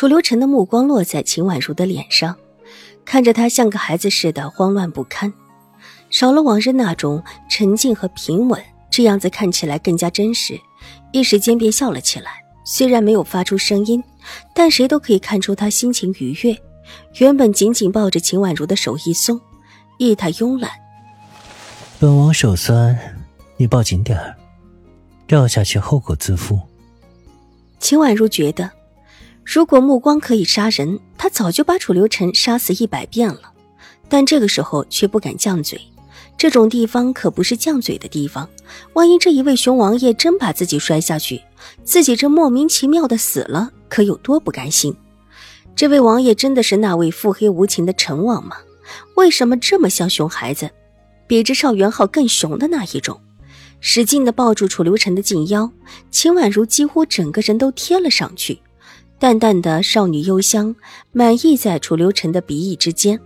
楚留臣的目光落在秦婉如的脸上，看着她像个孩子似的慌乱不堪，少了往日那种沉静和平稳，这样子看起来更加真实。一时间便笑了起来，虽然没有发出声音，但谁都可以看出他心情愉悦。原本紧紧抱着秦婉如的手一松，意态慵懒。本王手酸，你抱紧点儿，掉下去后果自负。秦婉如觉得。如果目光可以杀人，他早就把楚留臣杀死一百遍了。但这个时候却不敢犟嘴，这种地方可不是犟嘴的地方。万一这一位熊王爷真把自己摔下去，自己这莫名其妙的死了，可有多不甘心？这位王爷真的是那位腹黑无情的陈王吗？为什么这么像熊孩子，比之邵元浩更熊的那一种？使劲的抱住楚留臣的近腰，秦婉如几乎整个人都贴了上去。淡淡的少女幽香，满溢在楚留臣的鼻翼之间，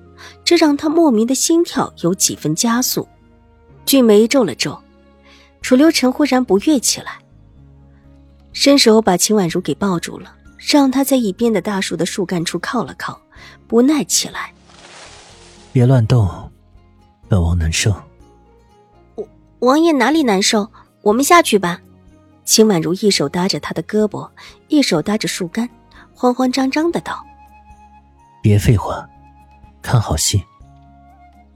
这让他莫名的心跳有几分加速。俊眉皱了皱，楚留臣忽然不悦起来，伸手把秦婉如给抱住了，让她在一边的大树的树干处靠了靠，不耐起来。别乱动，本王难受。王王爷哪里难受？我们下去吧。秦婉如一手搭着他的胳膊，一手搭着树干。慌慌张张的道：“别废话，看好戏。”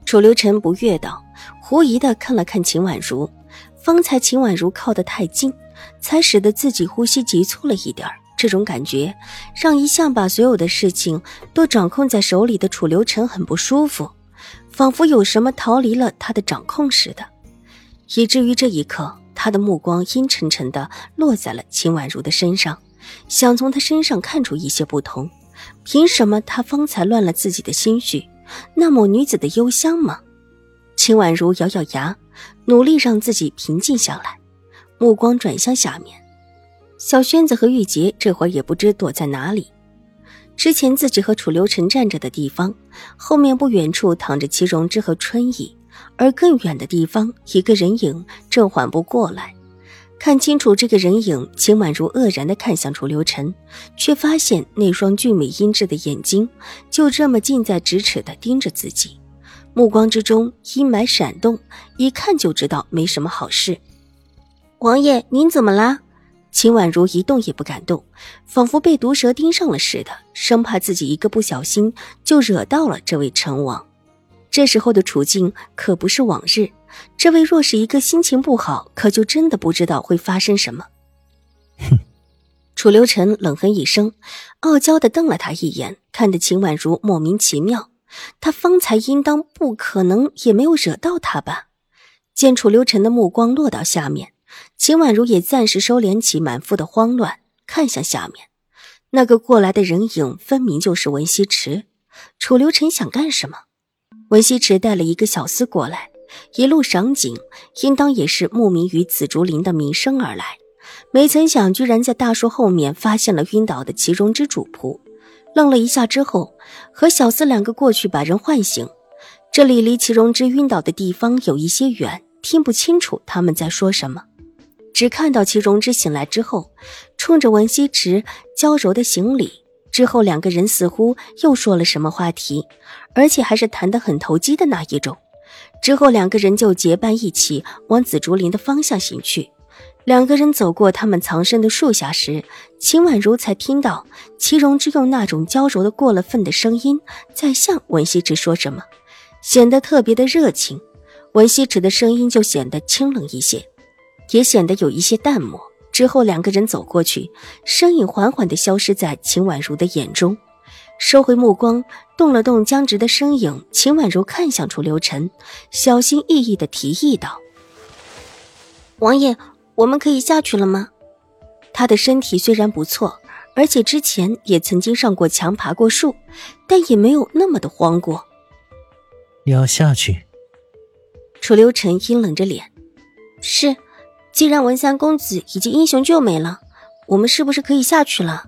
楚留臣不悦道，狐疑的看了看秦婉如。方才秦婉如靠得太近，才使得自己呼吸急促了一点这种感觉让一向把所有的事情都掌控在手里的楚留臣很不舒服，仿佛有什么逃离了他的掌控似的，以至于这一刻，他的目光阴沉沉的落在了秦婉如的身上。想从他身上看出一些不同，凭什么他方才乱了自己的心绪？那抹女子的幽香吗？秦婉如咬咬牙，努力让自己平静下来，目光转向下面。小轩子和玉洁这会儿也不知躲在哪里。之前自己和楚留臣站着的地方，后面不远处躺着齐荣之和春意，而更远的地方，一个人影正缓步过来。看清楚这个人影，秦婉如愕然地看向楚留臣，却发现那双俊美阴鸷的眼睛就这么近在咫尺地盯着自己，目光之中阴霾闪动，一看就知道没什么好事。王爷，您怎么啦？秦婉如一动也不敢动，仿佛被毒蛇盯上了似的，生怕自己一个不小心就惹到了这位陈王。这时候的处境可不是往日。这位若是一个心情不好，可就真的不知道会发生什么。哼！楚留臣冷哼一声，傲娇的瞪了他一眼，看得秦婉如莫名其妙。他方才应当不可能也没有惹到他吧？见楚留臣的目光落到下面，秦婉如也暂时收敛起满腹的慌乱，看向下面，那个过来的人影分明就是文西池。楚留臣想干什么？文西池带了一个小厮过来。一路赏景，应当也是慕名于紫竹林的名声而来。没曾想，居然在大树后面发现了晕倒的其中之主仆。愣了一下之后，和小厮两个过去把人唤醒。这里离祁荣之晕倒的地方有一些远，听不清楚他们在说什么。只看到祁荣之醒来之后，冲着文西池娇柔的行礼。之后两个人似乎又说了什么话题，而且还是谈得很投机的那一种。之后，两个人就结伴一起往紫竹林的方向行去。两个人走过他们藏身的树下时，秦婉如才听到祁荣之用那种娇柔的过了分的声音在向文熙之说什么，显得特别的热情。文熙之的声音就显得清冷一些，也显得有一些淡漠。之后，两个人走过去，身影缓缓地消失在秦婉如的眼中。收回目光，动了动僵直的身影，秦婉如看向楚留臣，小心翼翼的提议道：“王爷，我们可以下去了吗？”他的身体虽然不错，而且之前也曾经上过墙、爬过树，但也没有那么的慌过。你要下去？楚留臣阴冷着脸：“是，既然文三公子已经英雄救美了，我们是不是可以下去了？”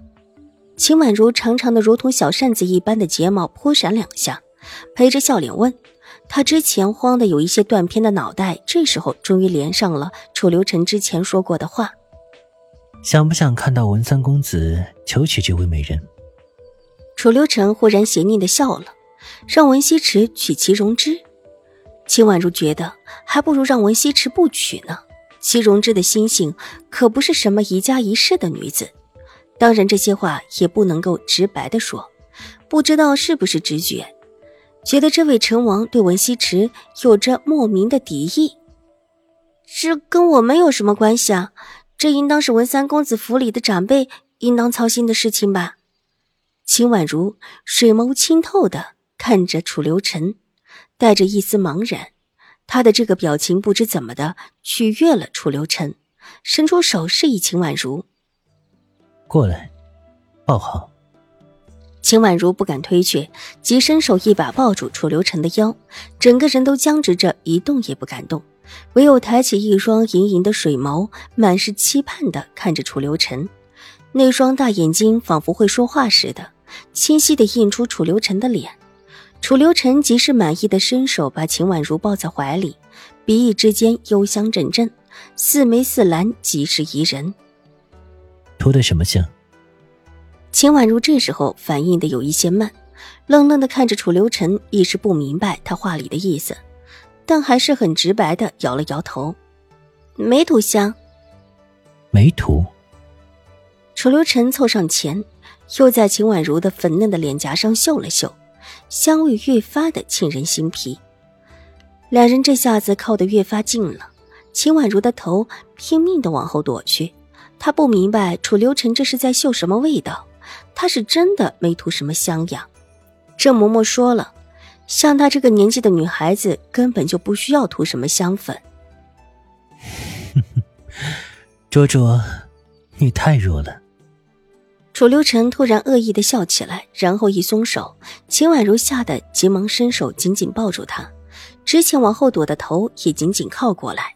秦婉如长长的如同小扇子一般的睫毛扑闪两下，陪着笑脸问：“他之前慌的有一些断片的脑袋，这时候终于连上了楚留臣之前说过的话。”想不想看到文三公子求娶这位美人？楚留臣忽然邪佞的笑了，让文西池娶齐容之。秦婉如觉得还不如让文西池不娶呢。齐容之的心性可不是什么一家一室的女子，当然这些话也不能够直白的说。不知道是不是直觉，觉得这位成王对文西池有着莫名的敌意。这跟我们有什么关系啊？这应当是文三公子府里的长辈应当操心的事情吧？秦婉如水眸清透的看着楚留臣，带着一丝茫然。他的这个表情不知怎么的取悦了楚留臣，伸出手示意秦婉如过来，抱好。秦婉如不敢推却，即伸手一把抱住楚留臣的腰，整个人都僵直着，一动也不敢动。唯有抬起一双盈盈的水眸，满是期盼的看着楚留臣，那双大眼睛仿佛会说话似的，清晰的映出楚留臣的脸。楚留臣极是满意的伸手把秦婉如抱在怀里，鼻翼之间幽香阵阵，似眉似兰，极是宜人。涂的什么香？秦婉如这时候反应的有一些慢，愣愣的看着楚留臣，一时不明白他话里的意思。但还是很直白的摇了摇头，没涂香，没涂。楚留臣凑上前，又在秦婉如的粉嫩的脸颊上嗅了嗅，香味越发的沁人心脾。两人这下子靠得越发近了，秦婉如的头拼命的往后躲去，她不明白楚留臣这是在嗅什么味道，他是真的没涂什么香呀。郑嬷嬷说了。像她这个年纪的女孩子，根本就不需要涂什么香粉。卓卓，你太弱了。楚留臣突然恶意的笑起来，然后一松手，秦婉如吓得急忙伸手紧紧抱住他，之前往后躲的头也紧紧靠过来。